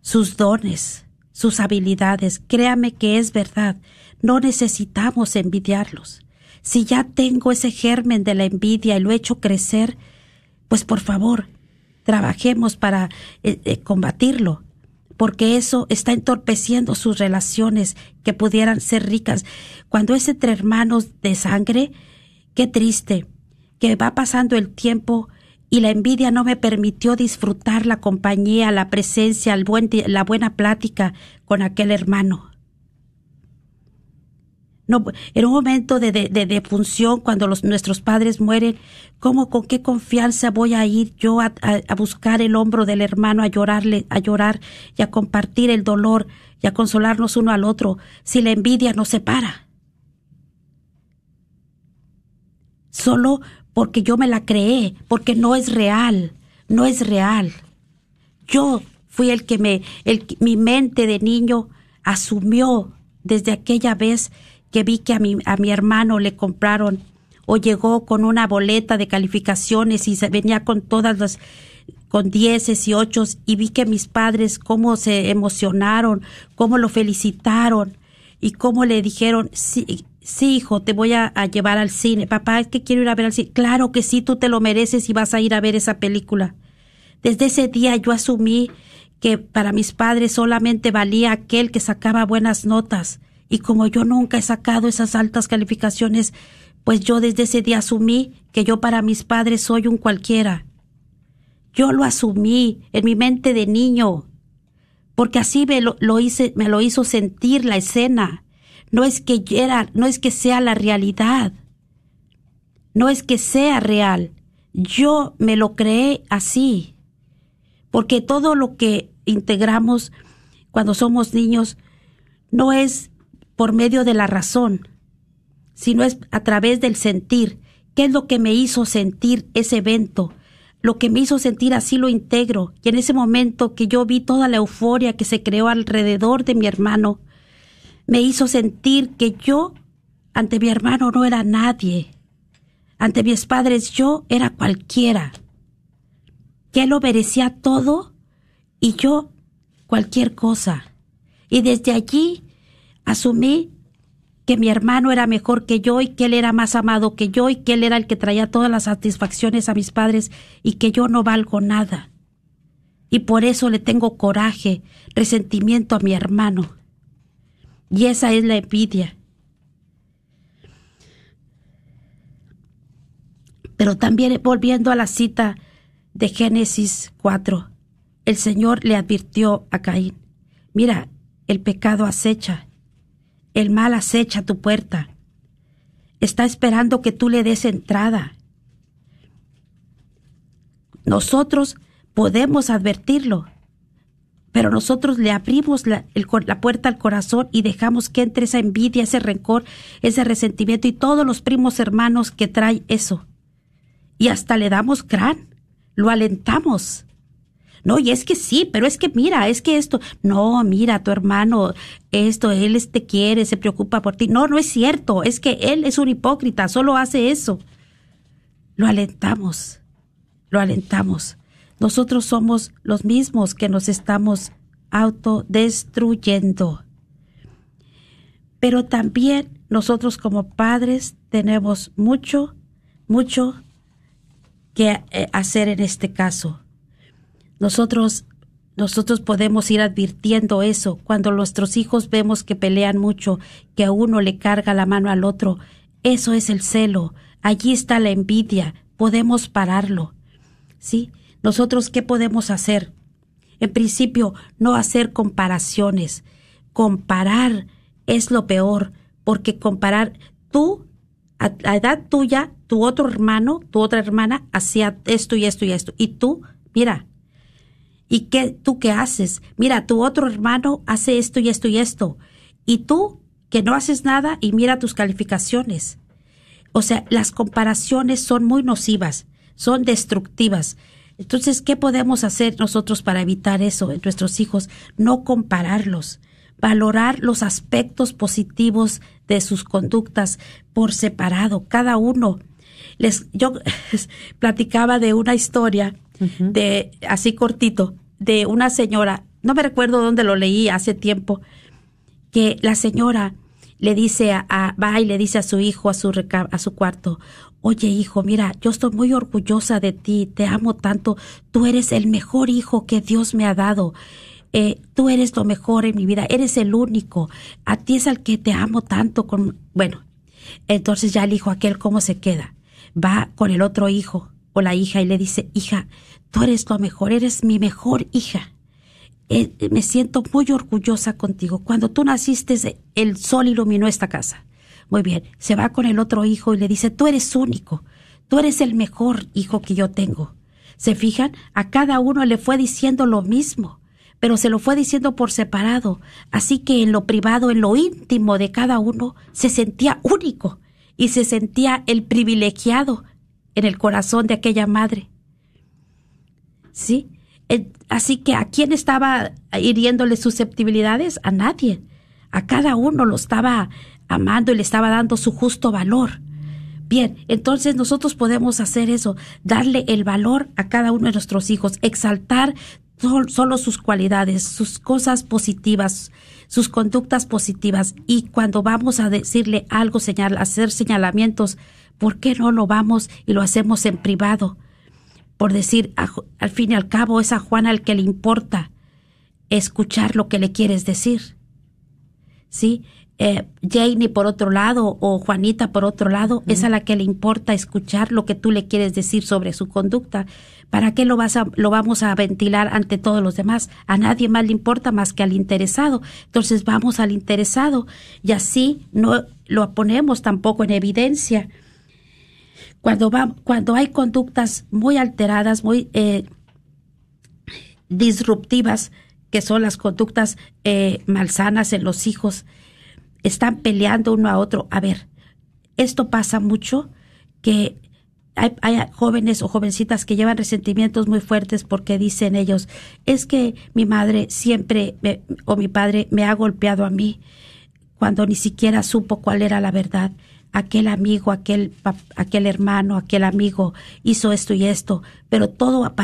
sus dones, sus habilidades. Créame que es verdad. No necesitamos envidiarlos. Si ya tengo ese germen de la envidia y lo he hecho crecer, pues por favor, trabajemos para eh, eh, combatirlo, porque eso está entorpeciendo sus relaciones que pudieran ser ricas. Cuando es entre hermanos de sangre, qué triste, que va pasando el tiempo y la envidia no me permitió disfrutar la compañía, la presencia, la buena plática con aquel hermano. No, en un momento de, defunción, cuando nuestros padres mueren, ¿cómo, con qué confianza voy a ir yo a, buscar el hombro del hermano, a llorarle, a llorar y a compartir el dolor y a consolarnos uno al otro si la envidia nos separa? Solo porque yo me la creé, porque no es real, no es real. Yo fui el que me, el, mi mente de niño asumió desde aquella vez que vi que a mi, a mi hermano le compraron o llegó con una boleta de calificaciones y se venía con todas las con dieces y ochos y vi que mis padres cómo se emocionaron, cómo lo felicitaron y cómo le dijeron, sí, sí hijo, te voy a, a, llevar al cine. Papá, es que quiero ir a ver al cine. Claro que sí, tú te lo mereces y vas a ir a ver esa película. Desde ese día yo asumí que para mis padres solamente valía aquel que sacaba buenas notas. Y como yo nunca he sacado esas altas calificaciones, pues yo desde ese día asumí que yo para mis padres soy un cualquiera. Yo lo asumí en mi mente de niño, porque así me lo, me lo hizo sentir la escena. No es que no es que sea la realidad. No es que sea real. Yo me lo creé así. Porque todo lo que integramos cuando somos niños no es por medio de la razón, sino es a través del sentir. ¿Qué es lo que me hizo sentir ese evento? Lo que me hizo sentir así lo integro. Y en ese momento que yo vi toda la euforia que se creó alrededor de mi hermano, me hizo sentir que yo ante mi hermano no era nadie. Ante mis padres yo era cualquiera. Que él lo merecía todo y yo cualquier cosa. Y desde allí asumí que mi hermano era mejor que yo y que él era más amado que yo y que él era el que traía todas las satisfacciones a mis padres y que yo no valgo nada. Y por eso le tengo coraje, resentimiento a mi hermano. Y esa es la envidia. Pero también volviendo a la cita de Génesis 4, el Señor le advirtió a Caín, mira, el pecado acecha el mal acecha tu puerta. Está esperando que tú le des entrada. Nosotros podemos advertirlo, pero nosotros le abrimos la, la, puerta al corazón y dejamos que entre esa envidia, ese rencor, ese resentimiento y todos los primos hermanos que trae eso. Y hasta le damos gran, lo alentamos. No, y es que sí, pero es que mira, es que esto, no, mira, tu hermano, esto, él te quiere, se preocupa por ti. No, no es cierto, es que él es un hipócrita, solo hace eso. Lo alentamos, lo alentamos. Nosotros somos los mismos que nos estamos autodestruyendo. Pero también nosotros como padres tenemos mucho, mucho que eh, hacer en este caso. Nosotros nosotros podemos ir advirtiendo eso cuando nuestros hijos vemos que pelean mucho, que a uno le carga la mano al otro. Eso es el celo. Allí está la envidia. Podemos pararlo. ¿Sí? Nosotros, ¿qué podemos hacer? En principio, no hacer comparaciones. Comparar es lo peor, porque comparar tú, a la edad tuya, tu otro hermano, tu otra hermana, hacía esto y esto y esto. Y tú, mira, ¿Y qué tú qué haces? Mira, tu otro hermano hace esto y esto y esto. Y tú que no haces nada y mira tus calificaciones. O sea, las comparaciones son muy nocivas, son destructivas. Entonces, ¿qué podemos hacer nosotros para evitar eso en nuestros hijos? No compararlos, valorar los aspectos positivos de sus conductas por separado, cada uno. Les, yo [LAUGHS] platicaba de una historia de así cortito, de una señora, no me recuerdo dónde lo leí hace tiempo, que la señora le dice a, va y le dice a su hijo a su a su cuarto, oye hijo, mira, yo estoy muy orgullosa de ti, te amo tanto, tú eres el mejor hijo que Dios me ha dado. Eh, tú eres lo mejor en mi vida, eres el único, a ti es al que te amo tanto. Con... Bueno, entonces ya el hijo aquel, ¿cómo se queda? Va con el otro hijo o la hija y le dice, hija, tú eres lo mejor, eres mi mejor hija. Eh, me siento muy orgullosa contigo. Cuando tú naciste, el sol iluminó esta casa. Muy bien, se va con el otro hijo y le dice, tú eres único, tú eres el mejor hijo que yo tengo. ¿Se fijan? A cada uno le fue diciendo lo mismo, pero se lo fue diciendo por separado. Así que en lo privado, en lo íntimo de cada uno, se sentía único y se sentía el privilegiado en el corazón de aquella madre. ¿Sí? Así que a quién estaba hiriéndole susceptibilidades? A nadie. A cada uno lo estaba amando y le estaba dando su justo valor. Bien, entonces nosotros podemos hacer eso, darle el valor a cada uno de nuestros hijos, exaltar solo sus cualidades, sus cosas positivas, sus conductas positivas. Y cuando vamos a decirle algo, señal, hacer señalamientos, ¿por qué no lo vamos y lo hacemos en privado? Por decir, al fin y al cabo es a Juan al que le importa. escuchar lo que le quieres decir. ¿Sí? Eh, Janie por otro lado o Juanita por otro lado, es a la que le importa escuchar lo que tú le quieres decir sobre su conducta. ¿Para qué lo, vas a, lo vamos a ventilar ante todos los demás? A nadie más le importa más que al interesado. Entonces vamos al interesado y así no lo ponemos tampoco en evidencia. Cuando, va, cuando hay conductas muy alteradas, muy eh, disruptivas, que son las conductas eh, malsanas en los hijos, están peleando uno a otro. A ver, esto pasa mucho que hay, jóvenes o jovencitas que llevan resentimientos muy fuertes porque dicen ellos, es que mi madre siempre o mi padre me ha golpeado a mí cuando ni siquiera supo cuál era la verdad. Aquel amigo, aquel, aquel hermano, aquel amigo hizo esto y esto, pero todo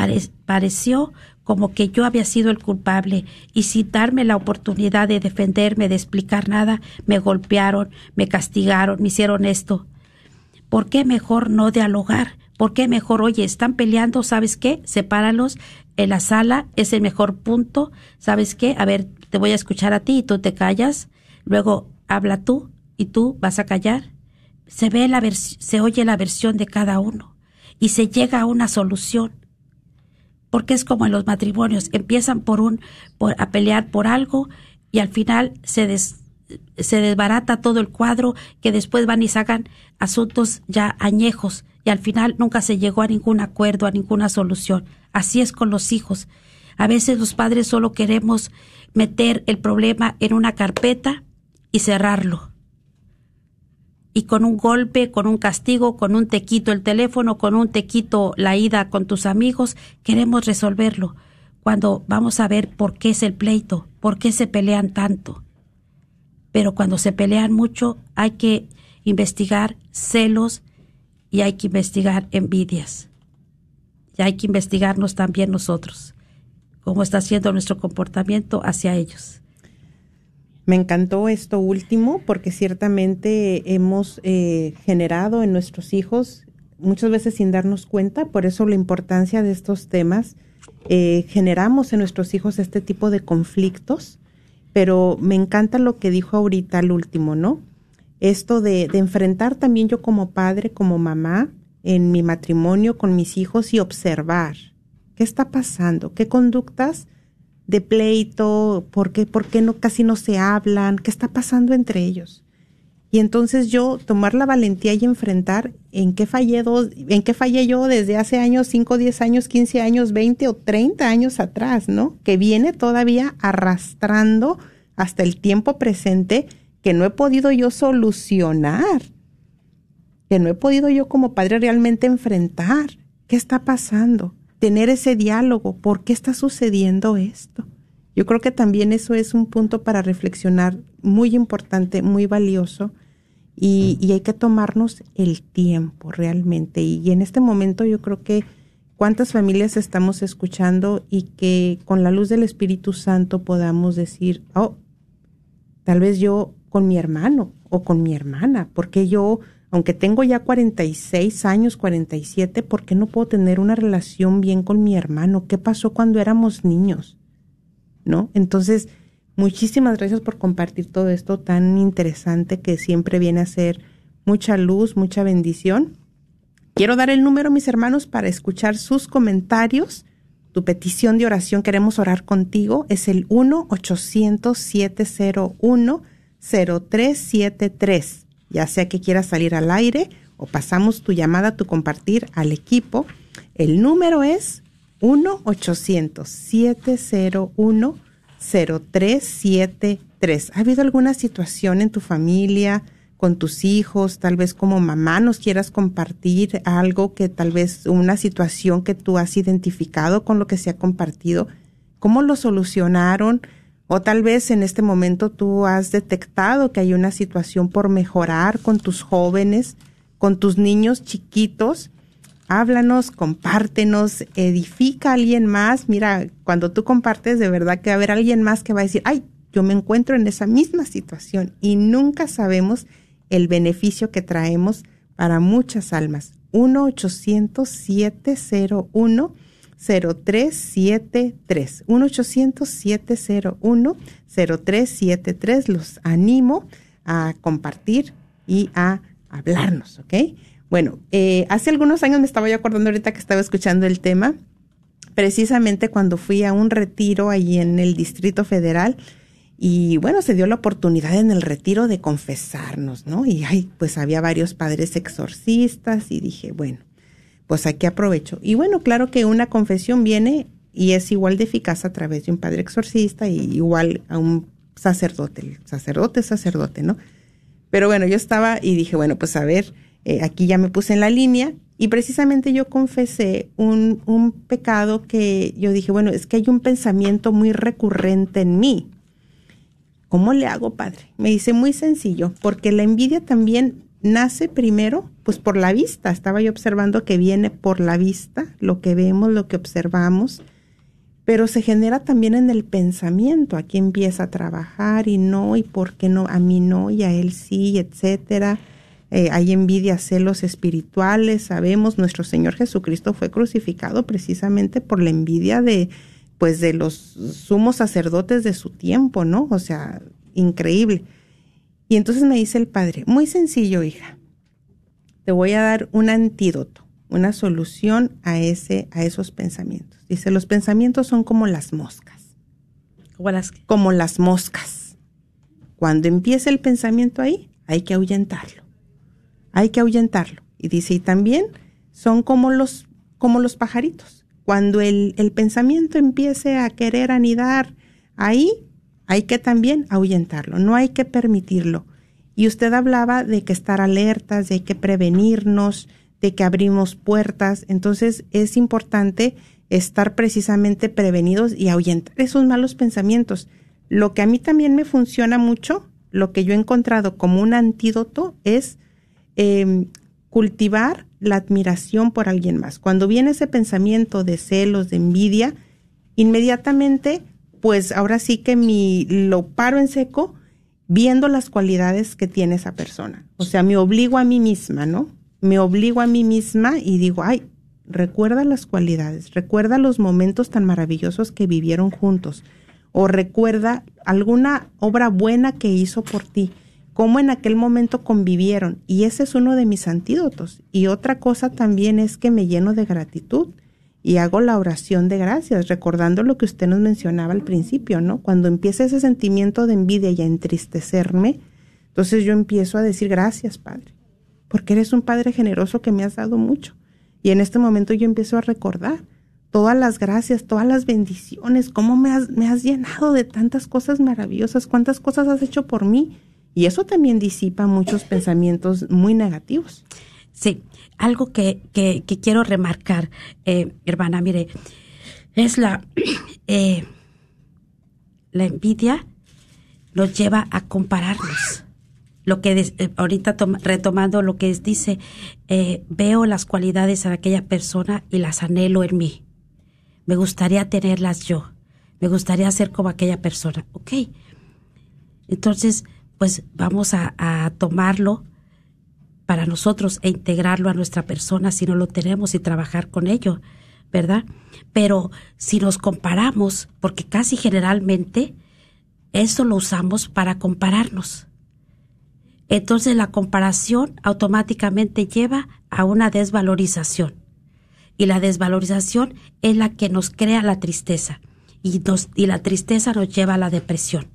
pareció como que yo había sido el culpable y sin darme la oportunidad de defenderme, de explicar nada, me golpearon, me castigaron, me hicieron esto. ¿Por qué mejor no dialogar? ¿Por qué mejor, oye, están peleando, ¿sabes qué? Sepáralos en la sala, es el mejor punto, ¿sabes qué? A ver, te voy a escuchar a ti y tú te callas, luego habla tú y tú vas a callar. Se ve la se oye la versión de cada uno y se llega a una solución porque es como en los matrimonios, empiezan por un por, a pelear por algo y al final se se desbarata todo el cuadro que después van y sacan asuntos ya añejos y al final nunca se llegó a ningún acuerdo, a ninguna solución. Así es con los hijos. A veces los padres solo queremos meter el problema en una carpeta y cerrarlo y con un golpe, con un castigo, con un te quito el teléfono, con un te quito la ida con tus amigos, queremos resolverlo. Cuando vamos a ver por qué es el pleito, por qué se pelean tanto. Pero cuando se pelean mucho hay que investigar celos y hay que investigar envidias. Y hay que investigarnos también nosotros, cómo está siendo nuestro comportamiento hacia ellos. Me encantó esto último porque ciertamente hemos eh, generado en nuestros hijos, muchas veces sin darnos cuenta, por eso la importancia de estos temas, eh, generamos en nuestros hijos este tipo de conflictos, pero me encanta lo que dijo ahorita el último, ¿no? Esto de, de enfrentar también yo como padre, como mamá, en mi matrimonio con mis hijos y observar qué está pasando, qué conductas de pleito, por qué, por qué no, casi no se hablan, qué está pasando entre ellos. Y entonces yo tomar la valentía y enfrentar en qué fallé dos, en qué fallé yo desde hace años, 5, 10 años, 15 años, 20 o 30 años atrás, ¿no? Que viene todavía arrastrando hasta el tiempo presente que no he podido yo solucionar, que no he podido yo como padre realmente enfrentar. ¿Qué está pasando? Tener ese diálogo, ¿por qué está sucediendo esto? Yo creo que también eso es un punto para reflexionar muy importante, muy valioso, y, hay que tomarnos el tiempo realmente. Y, en este momento yo creo que cuántas familias estamos escuchando y que con la luz del Espíritu Santo podamos decir, oh, tal vez yo con mi hermano o con mi hermana, porque yo aunque tengo ya 46 años, 47, ¿por qué no puedo tener una relación bien con mi hermano? ¿Qué pasó cuando éramos niños? ¿No? Entonces, muchísimas gracias por compartir todo esto tan interesante que siempre viene a ser mucha luz, mucha bendición. Quiero dar el número, mis hermanos, para escuchar sus comentarios. Tu petición de oración, queremos orar contigo, es el 1-800-701-0373 ya sea que quieras salir al aire o pasamos tu llamada, tu compartir al equipo. El número es 1-800-701-0373. ¿Ha habido alguna situación en tu familia, con tus hijos, tal vez como mamá nos quieras compartir algo que tal vez una situación que tú has identificado con lo que se ha compartido? ¿Cómo lo solucionaron? O tal vez en este momento tú has detectado que hay una situación por mejorar con tus jóvenes, con tus niños chiquitos. Háblanos, compártenos, edifica a alguien más. Mira, cuando tú compartes, de verdad que va a haber alguien más que va a decir, ay, yo me encuentro en esa misma situación y nunca sabemos el beneficio que traemos para muchas almas. 1-800-701. 0373 1-800-701-0373. Los animo a compartir y a hablarnos, ¿ok? Bueno, eh, hace algunos años me estaba yo acordando ahorita que estaba escuchando el tema, precisamente cuando fui a un retiro allí en el Distrito Federal y bueno, se dio la oportunidad en el retiro de confesarnos, ¿no? Y ay, pues había varios padres exorcistas y dije, bueno, pues aquí aprovecho. Y bueno, claro que una confesión viene y es igual de eficaz a través de un padre exorcista y igual a un sacerdote, sacerdote, sacerdote, ¿no? Pero bueno, yo estaba y dije, bueno, pues a ver, eh, aquí ya me puse en la línea y precisamente yo confesé un, un pecado que yo dije, bueno, es que hay un pensamiento muy recurrente en mí. ¿Cómo le hago, padre? Me dice muy sencillo, porque la envidia también nace primero, pues por la vista. Estaba yo observando que viene por la vista, lo que vemos, lo que observamos, pero se genera también en el pensamiento. Aquí empieza a trabajar y no, y por qué no, a mí no, y a él sí, etcétera. Eh, hay envidia, celos espirituales. Sabemos, nuestro Señor Jesucristo fue crucificado precisamente por la envidia de, pues, de los sumos sacerdotes de su tiempo, ¿no? O sea, increíble. Y entonces me dice el padre, muy sencillo, hija, te voy a dar un antídoto, una solución a, ese, a esos pensamientos. Dice, los pensamientos son como las moscas. ¿Como las, como las moscas. Cuando empieza el pensamiento ahí, hay que ahuyentarlo. Hay que ahuyentarlo. Y dice, y también son como los, como los pajaritos. Cuando el, el pensamiento empiece a querer anidar ahí, hay que también ahuyentarlo, no hay que permitirlo. Y usted hablaba de que estar alertas, de que prevenirnos, de que abrimos puertas. Entonces es importante estar precisamente prevenidos y ahuyentar esos malos pensamientos. Lo que a mí también me funciona mucho, lo que yo he encontrado como un antídoto es em, cultivar la admiración por alguien más. Cuando viene ese pensamiento de celos, de envidia, inmediatamente pues ahora sí que mi, lo paro en seco viendo las cualidades que tiene esa persona. O sea, me obligo a mí misma, ¿no? Me obligo a mí misma y digo, ay, recuerda las cualidades, recuerda los momentos tan maravillosos que vivieron juntos, o recuerda alguna obra buena que hizo por ti, cómo en aquel momento convivieron. Y ese es uno de mis antídotos. Y otra cosa también es que me lleno de gratitud y hago la oración de gracias, recordando lo que usted nos mencionaba al principio, ¿no? Cuando empieza ese sentimiento de envidia y a entristecerme, entonces yo empiezo a decir gracias, Padre, porque eres un Padre generoso que me has dado mucho. Y en este momento yo empiezo a recordar todas las gracias, todas las bendiciones, cómo me has, me has llenado de tantas cosas maravillosas, cuántas cosas has hecho por mí. Y eso también disipa muchos pensamientos muy negativos. Sí, algo que, que, quiero remarcar, eh, hermana, mire, es la, [CLEARS THROAT] eh, la envidia nos lleva a compararnos. Lo que eh, ahorita retomando lo que dice, veo las cualidades de aquella persona y las anhelo en mí. Me gustaría tenerlas yo. Me gustaría ser como aquella persona. Ok. Entonces, pues vamos a tomarlo para nosotros e integrarlo a nuestra persona si no lo tenemos y trabajar con ello, ¿verdad? Pero si nos comparamos, porque casi generalmente eso lo usamos para compararnos. Entonces la comparación automáticamente lleva a una desvalorización. Y la desvalorización es la que nos crea la tristeza. Y, y la tristeza nos lleva a la depresión.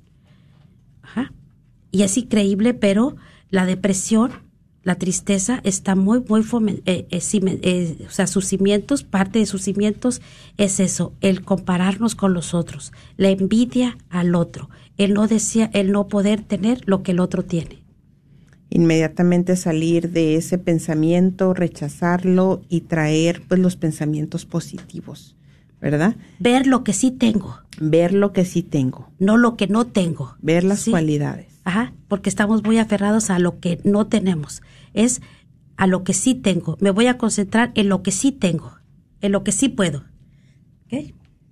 Y es increíble, pero la depresión la tristeza está muy, muy, eh, eh, eh, o sea, sus cimientos, parte de sus cimientos es eso, el compararnos con los otros, la envidia al otro, el no, decía, el no poder tener lo que el otro tiene. Inmediatamente salir de ese pensamiento, rechazarlo y traer pues los pensamientos positivos, ¿verdad? Ver lo que sí tengo. Ver lo que sí tengo. No lo que no tengo. Ver las cualidades. Ajá, porque estamos muy aferrados a lo que no tenemos. Es a lo que sí tengo. Me voy a concentrar en lo que sí tengo, en lo que sí puedo.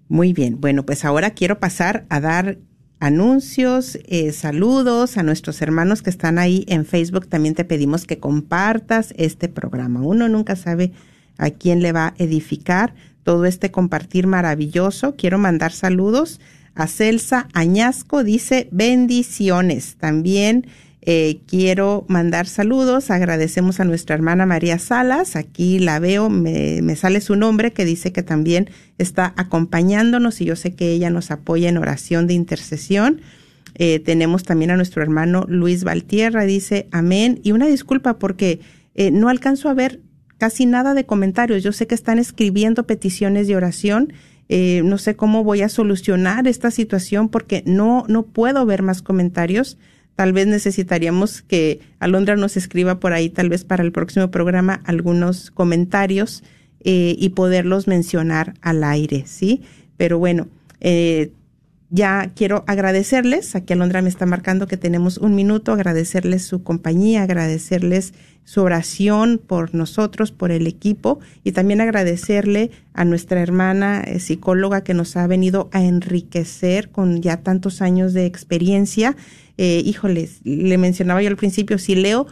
Muy bien. Bueno, pues ahora quiero pasar a dar anuncios, eh, saludos a nuestros hermanos que están ahí en Facebook. También te pedimos que compartas este programa. Uno nunca sabe a quién le va a edificar todo este compartir maravilloso. Quiero mandar saludos a Celsa Añasco, dice bendiciones. También eh, quiero mandar saludos, agradecemos a nuestra hermana María Salas, aquí la veo, me, me, sale su nombre que dice que también está acompañándonos y yo sé que ella nos apoya en oración de intercesión. Eh, tenemos también a nuestro hermano Luis Valtierra, dice amén. Y una disculpa porque eh, no alcanzo a ver casi nada de comentarios. Yo sé que están escribiendo peticiones de oración. Eh, no sé cómo voy a solucionar esta situación porque no, no puedo ver más comentarios. Tal vez necesitaríamos que Alondra nos escriba por ahí, tal vez para el próximo programa, algunos comentarios eh, y poderlos mencionar al aire, ¿sí? Pero bueno, eh, ya quiero agradecerles, aquí Alondra me está marcando que tenemos un minuto, agradecerles su compañía, agradecerles su oración por nosotros, por el equipo y también agradecerle a nuestra hermana eh, psicóloga que nos ha venido a enriquecer con ya tantos años de experiencia. Eh, híjoles, le mencionaba yo al principio, si leo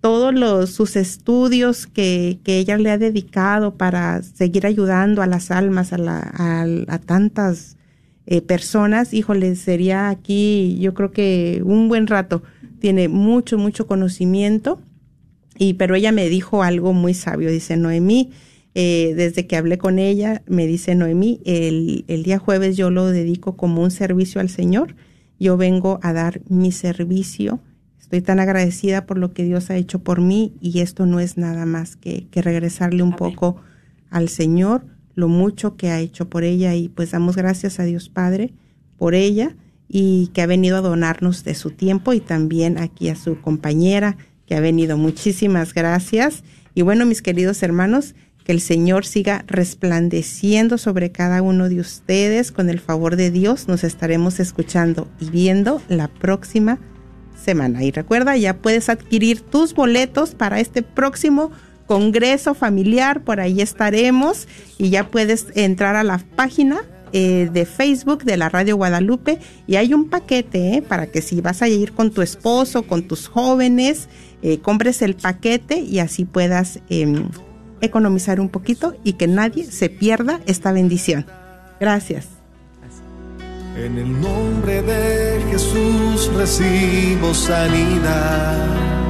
todos los, sus estudios que, que ella le ha dedicado para seguir ayudando a las almas, a, la, a, a tantas eh, personas, híjole, sería aquí yo creo que un buen rato. Tiene mucho, mucho conocimiento, y pero ella me dijo algo muy sabio, dice Noemí, eh, desde que hablé con ella, me dice Noemí, el, el día jueves yo lo dedico como un servicio al Señor, yo vengo a dar mi servicio, estoy tan agradecida por lo que Dios ha hecho por mí y esto no es nada más que, que regresarle un Amén. poco al Señor lo mucho que ha hecho por ella y pues damos gracias a Dios Padre por ella y que ha venido a donarnos de su tiempo y también aquí a su compañera que ha venido. Muchísimas gracias. Y bueno, mis queridos hermanos, que el Señor siga resplandeciendo sobre cada uno de ustedes. Con el favor de Dios nos estaremos escuchando y viendo la próxima semana. Y recuerda, ya puedes adquirir tus boletos para este próximo congreso familiar, por ahí estaremos y ya puedes entrar a la página eh, de Facebook de la Radio Guadalupe y hay un paquete eh, para que si vas a ir con tu esposo, con tus jóvenes, eh, compres el paquete y así puedas em, economizar un poquito y que nadie se pierda esta bendición. Gracias. En el nombre de Jesús recibo sanidad.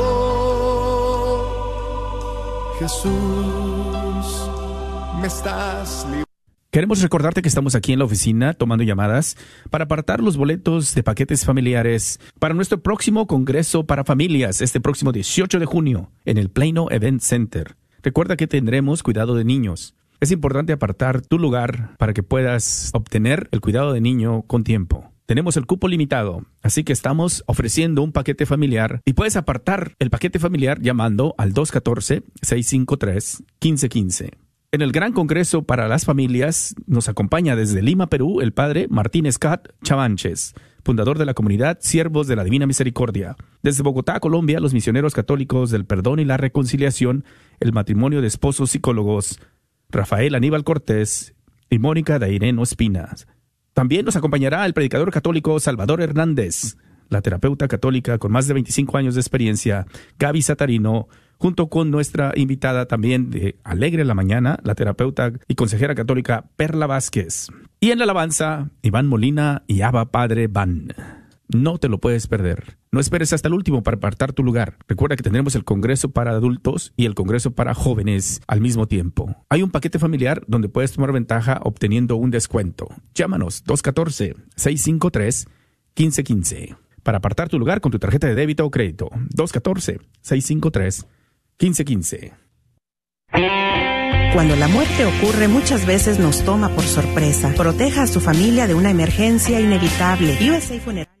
Jesús, me estás Queremos recordarte que estamos aquí en la oficina tomando llamadas para apartar los boletos de paquetes familiares para nuestro próximo Congreso para Familias este próximo 18 de junio en el Plano Event Center. Recuerda que tendremos cuidado de niños. Es importante apartar tu lugar para que puedas obtener el cuidado de niño con tiempo. Tenemos el cupo limitado, así que estamos ofreciendo un paquete familiar y puedes apartar el paquete familiar llamando al 214-653-1515. En el Gran Congreso para las Familias nos acompaña desde Lima, Perú, el padre Martín Scott Chavanches, fundador de la comunidad Siervos de la Divina Misericordia. Desde Bogotá, Colombia, los misioneros católicos del perdón y la reconciliación, el matrimonio de esposos psicólogos, Rafael Aníbal Cortés y Mónica Daireno Espinas. También nos acompañará el predicador católico Salvador Hernández, la terapeuta católica con más de 25 años de experiencia, Gaby Satarino, junto con nuestra invitada también de Alegre la Mañana, la terapeuta y consejera católica Perla Vázquez. Y en la alabanza, Iván Molina y Abba Padre Van. No te lo puedes perder. No esperes hasta el último para apartar tu lugar. Recuerda que tendremos el Congreso para adultos y el Congreso para jóvenes al mismo tiempo. Hay un paquete familiar donde puedes tomar ventaja obteniendo un descuento. Llámanos 214-653-1515 para apartar tu lugar con tu tarjeta de débito o crédito. 214-653-1515. Cuando la muerte ocurre muchas veces nos toma por sorpresa. Proteja a su familia de una emergencia inevitable. USA Funeral